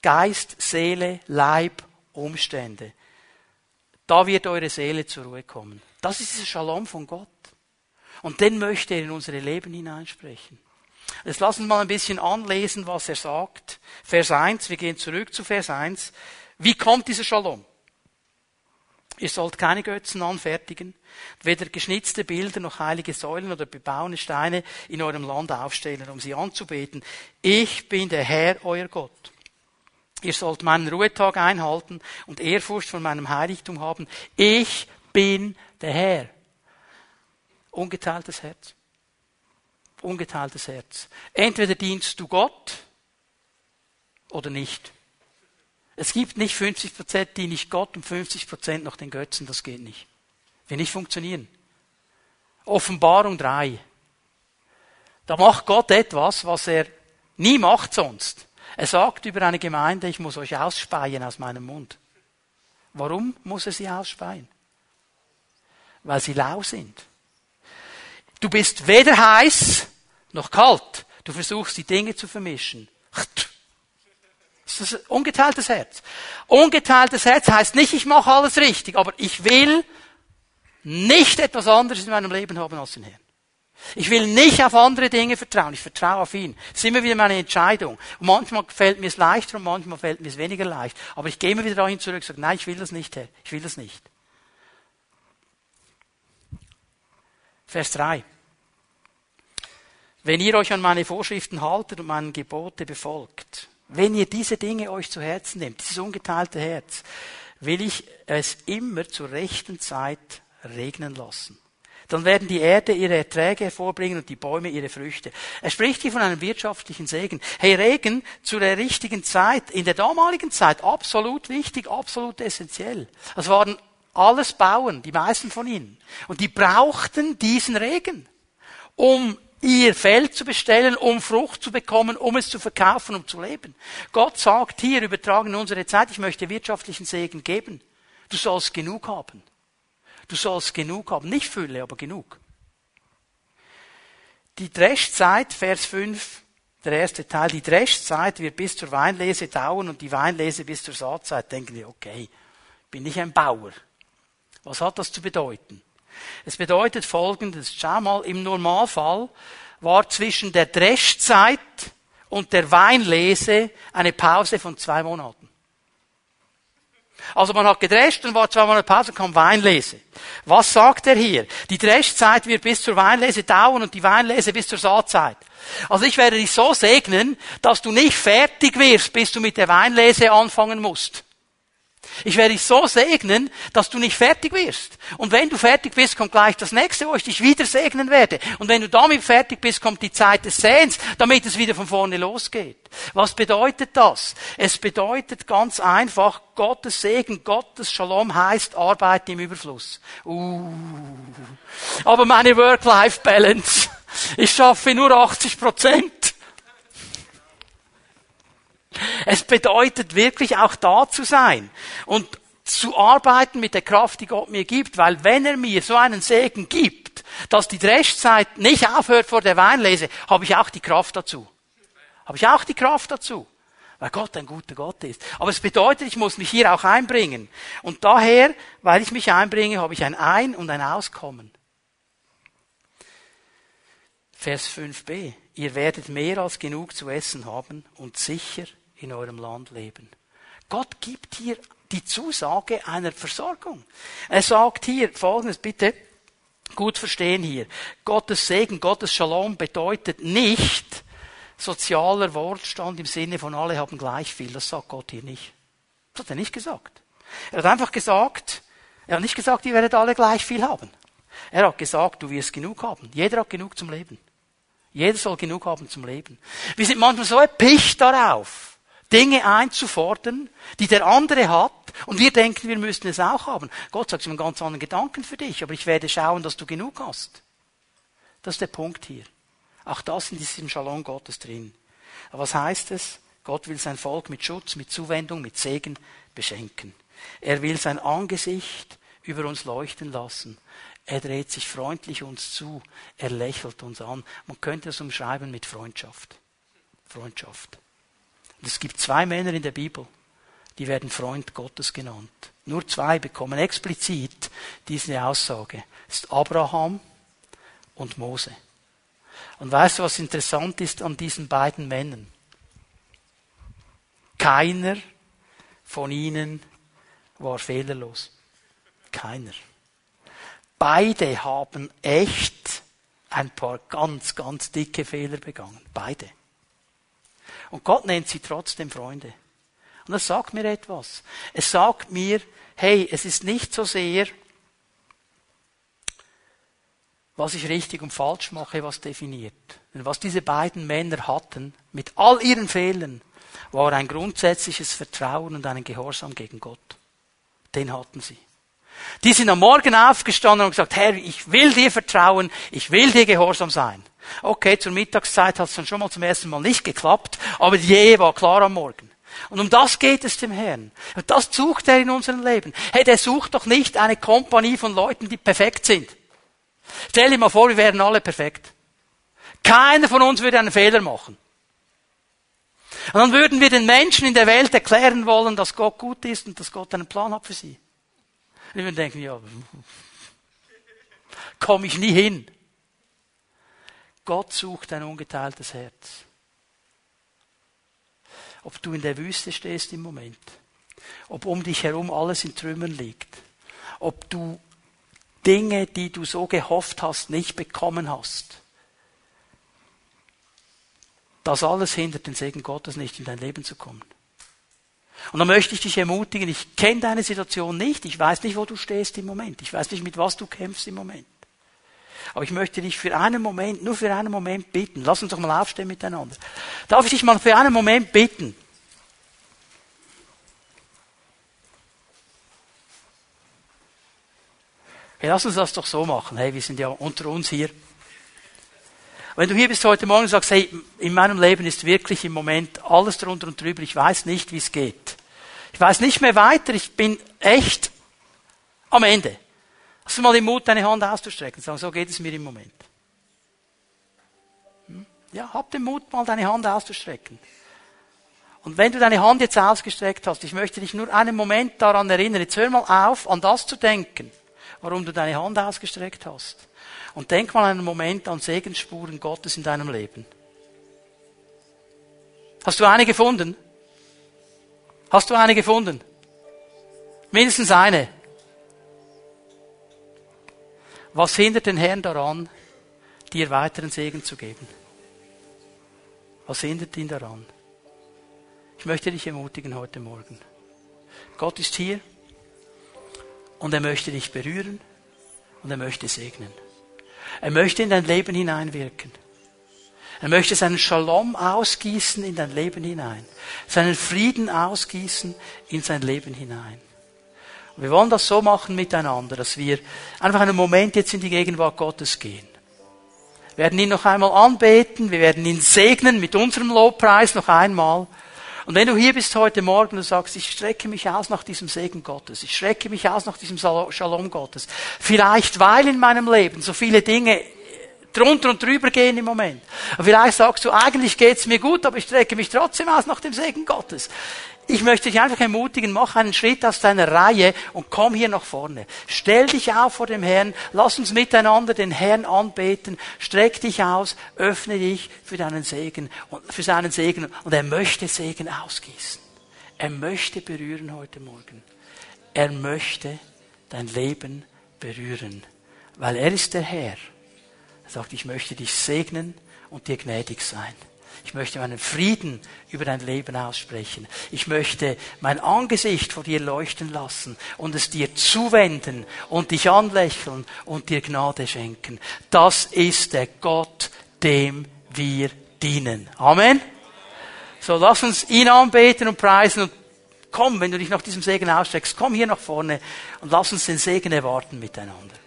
Geist, Seele, Leib, Umstände. Da wird eure Seele zur Ruhe kommen. Das ist dieser Shalom von Gott. Und den möchte er in unsere Leben hineinsprechen. Jetzt lassen wir mal ein bisschen anlesen, was er sagt. Vers 1, wir gehen zurück zu Vers 1. Wie kommt dieser Shalom? Ihr sollt keine Götzen anfertigen, weder geschnitzte Bilder noch heilige Säulen oder bebauene Steine in eurem Land aufstellen, um sie anzubeten. Ich bin der Herr, euer Gott. Ihr sollt meinen Ruhetag einhalten und Ehrfurcht von meinem Heiligtum haben. Ich bin der Herr. Ungeteiltes Herz. Ungeteiltes Herz. Entweder dienst du Gott oder nicht. Es gibt nicht 50 Prozent, die nicht Gott und 50 Prozent noch den Götzen. Das geht nicht. Will nicht funktionieren. Offenbarung 3. Da macht Gott etwas, was er nie macht sonst. Er sagt über eine Gemeinde, ich muss euch ausspeien aus meinem Mund. Warum muss er sie ausspeien? Weil sie lau sind. Du bist weder heiß noch kalt. Du versuchst die Dinge zu vermischen. Das ist ein ungeteiltes Herz. Ungeteiltes Herz heißt nicht, ich mache alles richtig, aber ich will nicht etwas anderes in meinem Leben haben als den Herrn. Ich will nicht auf andere Dinge vertrauen, ich vertraue auf ihn. Das ist immer wieder meine Entscheidung. Und manchmal fällt mir es leichter und manchmal fällt mir es weniger leicht. Aber ich gehe immer wieder dahin zurück und sage, nein, ich will das nicht, Herr. Ich will das nicht. Vers 3. Wenn ihr euch an meine Vorschriften haltet und meine Gebote befolgt, wenn ihr diese Dinge euch zu Herzen nehmt, dieses ungeteilte Herz, will ich es immer zur rechten Zeit regnen lassen. Dann werden die Erde ihre Erträge hervorbringen und die Bäume ihre Früchte. Er spricht hier von einem wirtschaftlichen Segen. Hey, Regen zu der richtigen Zeit, in der damaligen Zeit absolut wichtig, absolut essentiell. Das waren alles Bauern, die meisten von ihnen. Und die brauchten diesen Regen, um ihr Feld zu bestellen, um Frucht zu bekommen, um es zu verkaufen, um zu leben. Gott sagt hier, übertragen in unsere Zeit, ich möchte wirtschaftlichen Segen geben. Du sollst genug haben. Du sollst genug haben. Nicht Fülle, aber genug. Die Dreschzeit, Vers 5, der erste Teil, die Dreschzeit wird bis zur Weinlese dauern und die Weinlese bis zur Saatzeit. Denken wir, okay, bin ich ein Bauer. Was hat das zu bedeuten? Es bedeutet folgendes. Schau mal, im Normalfall war zwischen der Dreschzeit und der Weinlese eine Pause von zwei Monaten. Also man hat gedrescht und war zwei Monate Pause und kam Weinlese. Was sagt er hier? Die Dreschzeit wird bis zur Weinlese dauern und die Weinlese bis zur Saatzeit. Also ich werde dich so segnen, dass du nicht fertig wirst, bis du mit der Weinlese anfangen musst. Ich werde dich so segnen, dass du nicht fertig wirst. Und wenn du fertig bist, kommt gleich das nächste, wo ich dich wieder segnen werde. Und wenn du damit fertig bist, kommt die Zeit des Säens, damit es wieder von vorne losgeht. Was bedeutet das? Es bedeutet ganz einfach, Gottes Segen, Gottes Shalom heißt Arbeit im Überfluss. Uh. Aber meine Work-Life-Balance, ich schaffe nur 80 Prozent. Es bedeutet wirklich auch da zu sein und zu arbeiten mit der Kraft, die Gott mir gibt, weil wenn er mir so einen Segen gibt, dass die Dreschzeit nicht aufhört vor der Weinlese, habe ich auch die Kraft dazu. Habe ich auch die Kraft dazu. Weil Gott ein guter Gott ist. Aber es bedeutet, ich muss mich hier auch einbringen. Und daher, weil ich mich einbringe, habe ich ein Ein- und ein Auskommen. Vers 5b. Ihr werdet mehr als genug zu essen haben und sicher in eurem Land leben. Gott gibt hier die Zusage einer Versorgung. Er sagt hier Folgendes, bitte gut verstehen hier. Gottes Segen, Gottes Shalom bedeutet nicht sozialer Wortstand im Sinne von alle haben gleich viel. Das sagt Gott hier nicht. Das hat er nicht gesagt. Er hat einfach gesagt, er hat nicht gesagt, ihr werdet alle gleich viel haben. Er hat gesagt, du wirst genug haben. Jeder hat genug zum Leben. Jeder soll genug haben zum Leben. Wir sind manchmal so erpicht darauf, Dinge einzufordern, die der andere hat, und wir denken, wir müssten es auch haben. Gott sagt, ich habe einen ganz anderen Gedanken für dich, aber ich werde schauen, dass du genug hast. Das ist der Punkt hier. Auch das in diesem Shalom Gottes drin. Aber was heißt es? Gott will sein Volk mit Schutz, mit Zuwendung, mit Segen beschenken. Er will sein Angesicht über uns leuchten lassen. Er dreht sich freundlich uns zu. Er lächelt uns an. Man könnte es umschreiben mit Freundschaft. Freundschaft. Und es gibt zwei Männer in der Bibel, die werden Freund Gottes genannt. Nur zwei bekommen explizit diese Aussage. Das ist Abraham und Mose. Und weißt du, was interessant ist an diesen beiden Männern? Keiner von ihnen war fehlerlos. Keiner. Beide haben echt ein paar ganz, ganz dicke Fehler begangen. Beide. Und Gott nennt sie trotzdem Freunde. Und das sagt mir etwas. Es sagt mir, hey, es ist nicht so sehr, was ich richtig und falsch mache, was definiert. Denn was diese beiden Männer hatten, mit all ihren Fehlern, war ein grundsätzliches Vertrauen und einen Gehorsam gegen Gott. Den hatten sie. Die sind am Morgen aufgestanden und gesagt, Herr, ich will dir vertrauen, ich will dir gehorsam sein. Okay, zur Mittagszeit hat es dann schon mal zum ersten Mal nicht geklappt, aber Ehe war klar am Morgen. Und um das geht es dem Herrn. Und das sucht er in unserem Leben. Hey, der sucht doch nicht eine Kompanie von Leuten, die perfekt sind. Stell dir mal vor, wir wären alle perfekt. Keiner von uns würde einen Fehler machen. Und dann würden wir den Menschen in der Welt erklären wollen, dass Gott gut ist und dass Gott einen Plan hat für sie. Und wir denken, ja, komme ich nie hin. Gott sucht ein ungeteiltes Herz. Ob du in der Wüste stehst im Moment, ob um dich herum alles in Trümmern liegt, ob du Dinge, die du so gehofft hast, nicht bekommen hast. Das alles hindert den Segen Gottes nicht, in dein Leben zu kommen. Und dann möchte ich dich ermutigen, ich kenne deine Situation nicht, ich weiß nicht, wo du stehst im Moment, ich weiß nicht, mit was du kämpfst im Moment. Aber ich möchte dich für einen Moment, nur für einen Moment bitten. Lass uns doch mal aufstehen miteinander. Darf ich dich mal für einen Moment bitten? Hey, lass uns das doch so machen. Hey, wir sind ja unter uns hier. Wenn du hier bist heute Morgen und sagst, hey, in meinem Leben ist wirklich im Moment alles drunter und drüber, ich weiß nicht, wie es geht. Ich weiß nicht mehr weiter, ich bin echt am Ende. Hast du mal den Mut, deine Hand auszustrecken und sagen, so geht es mir im Moment. Hm? Ja, hab den Mut, mal deine Hand auszustrecken. Und wenn du deine Hand jetzt ausgestreckt hast, ich möchte dich nur einen Moment daran erinnern, jetzt hör mal auf, an das zu denken, warum du deine Hand ausgestreckt hast. Und denk mal einen Moment an Segensspuren Gottes in deinem Leben. Hast du eine gefunden? Hast du eine gefunden? Mindestens eine. Was hindert den Herrn daran, dir weiteren Segen zu geben? Was hindert ihn daran? Ich möchte dich ermutigen heute Morgen. Gott ist hier und er möchte dich berühren und er möchte segnen. Er möchte in dein Leben hineinwirken. Er möchte seinen Shalom ausgießen in dein Leben hinein. Seinen Frieden ausgießen in sein Leben hinein. Wir wollen das so machen miteinander, dass wir einfach einen Moment jetzt in die Gegenwart Gottes gehen. Wir werden ihn noch einmal anbeten, wir werden ihn segnen mit unserem Lobpreis noch einmal. Und wenn du hier bist heute Morgen und sagst, ich strecke mich aus nach diesem Segen Gottes, ich strecke mich aus nach diesem Shalom Gottes, vielleicht weil in meinem Leben so viele Dinge drunter und drüber gehen im Moment. Und vielleicht sagst du, eigentlich geht's mir gut, aber ich strecke mich trotzdem aus nach dem Segen Gottes. Ich möchte dich einfach ermutigen, mach einen Schritt aus deiner Reihe und komm hier nach vorne. Stell dich auf vor dem Herrn, lass uns miteinander den Herrn anbeten, streck dich aus, öffne dich für deinen Segen und für seinen Segen und er möchte Segen ausgießen. Er möchte berühren heute Morgen. Er möchte dein Leben berühren, weil er ist der Herr er sagt, ich möchte dich segnen und dir gnädig sein. Ich möchte meinen Frieden über dein Leben aussprechen. Ich möchte mein Angesicht vor dir leuchten lassen und es dir zuwenden und dich anlächeln und dir Gnade schenken. Das ist der Gott, dem wir dienen. Amen. So, lass uns ihn anbeten und preisen und komm, wenn du dich nach diesem Segen ausstreckst, komm hier nach vorne und lass uns den Segen erwarten miteinander.